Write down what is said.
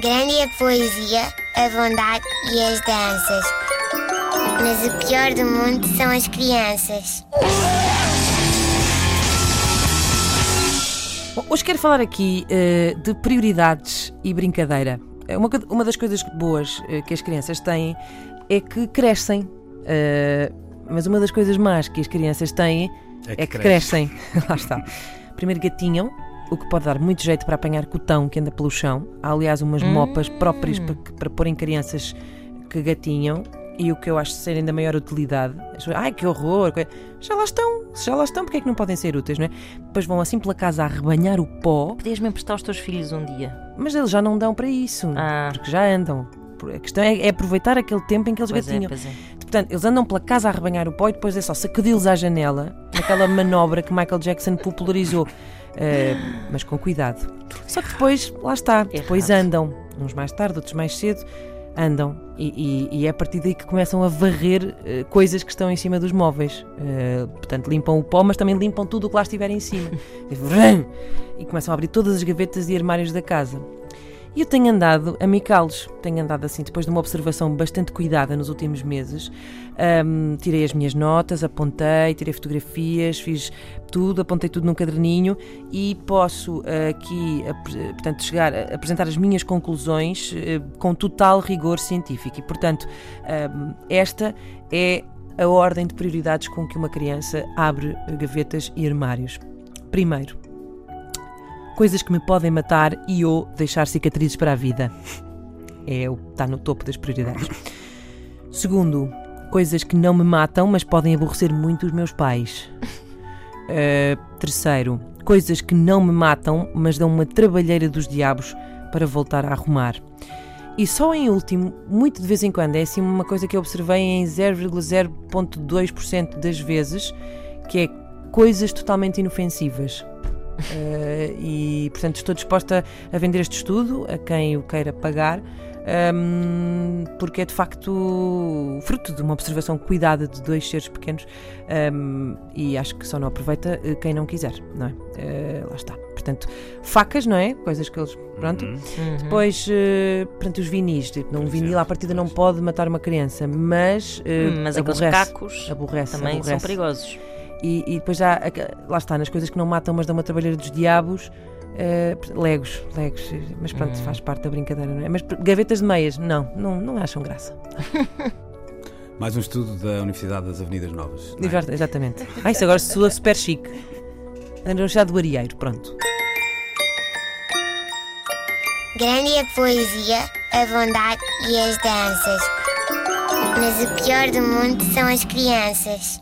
Grande é a poesia, a bondade e as danças. Mas o pior do mundo são as crianças. Bom, hoje quero falar aqui eh, de prioridades e brincadeira. É Uma, uma das coisas boas eh, que as crianças têm é que crescem. Eh, mas uma das coisas más que as crianças têm É é que que, crescem. crescem. Lá está. Primeiro gatinham, o que pode dar muito jeito para apanhar cotão que anda pelo chão. Há, aliás, umas mopas próprias para, para porem crianças que gatinham. E o que eu acho serem da maior utilidade. Ai, que horror! Já lá estão, se já lá estão, porque é que não podem ser úteis, não é? Depois vão assim pela casa a arrebanhar o pó, Podias-me emprestar os teus filhos um dia. mas eles já não dão para isso, Ah. porque já andam. A questão é, é aproveitar aquele tempo em que eles Pois é, gatinham. pois é. Portanto, eles andam pela casa a arrebanhar o pó e depois é só sacudi-los à janela, naquela manobra que Michael Jackson popularizou. Eh, mas com cuidado. Só que depois, lá está, depois Errado. andam. Uns mais tarde, outros mais cedo, andam. E, e- e é a partir daí que começam a varrer eh, coisas que estão em cima dos móveis. Eh, portanto, limpam o pó, mas também limpam tudo o que lá estiver em cima. E vrum! e começam a abrir todas as gavetas e armários da casa. E eu tenho andado a micá-los. Tenho andado assim, depois de uma observação bastante cuidada nos últimos meses. Ahm, tirei as minhas notas, apontei, tirei fotografias, fiz tudo, apontei tudo num caderninho e posso ah, aqui apre- portanto, chegar a apresentar as minhas conclusões eh, com total rigor científico. E, portanto, ahm, esta é a ordem de prioridades com que uma criança abre gavetas e armários. Primeiro, coisas que me podem matar e ou deixar cicatrizes para a vida. É o está no topo das prioridades. Segundo, coisas que não me matam, mas podem aborrecer muito os meus pais. Uh, terceiro, coisas que não me matam, mas dão uma trabalheira dos diabos para voltar a arrumar. E só em último, muito de vez em quando, é assim uma coisa que eu observei em 0,0.2% das vezes, que é coisas totalmente inofensivas. Uh, e portanto estou disposta a vender este estudo a quem o queira pagar um, porque é de facto fruto de uma observação cuidada de dois seres pequenos um, e acho que só não aproveita uh, quem não quiser, não é? Uh, lá está. Portanto, facas, não é? Coisas que eles. Pronto. Uhum. Depois, uh, portanto, os vinis. Tipo, um vinil à partida não pode matar uma criança, mas. uh, mas aqueles aborrece, cacos Aborrece, também são aborrece. perigosos. E, e depois já, lá está, nas coisas que não matam, mas dão uma trabalheira dos diabos. eh, legos, legos, mas pronto, Hum. faz parte da brincadeira, não é? Mas gavetas de meias, não, não, não acham graça. Mais um estudo da Universidade das Avenidas Novas. é? Exatamente. Ah, isso agora soa super chique. Da Universidade do Arieiro, pronto. Grande é a poesia, a bondade e as danças. Mas o pior do mundo são as crianças.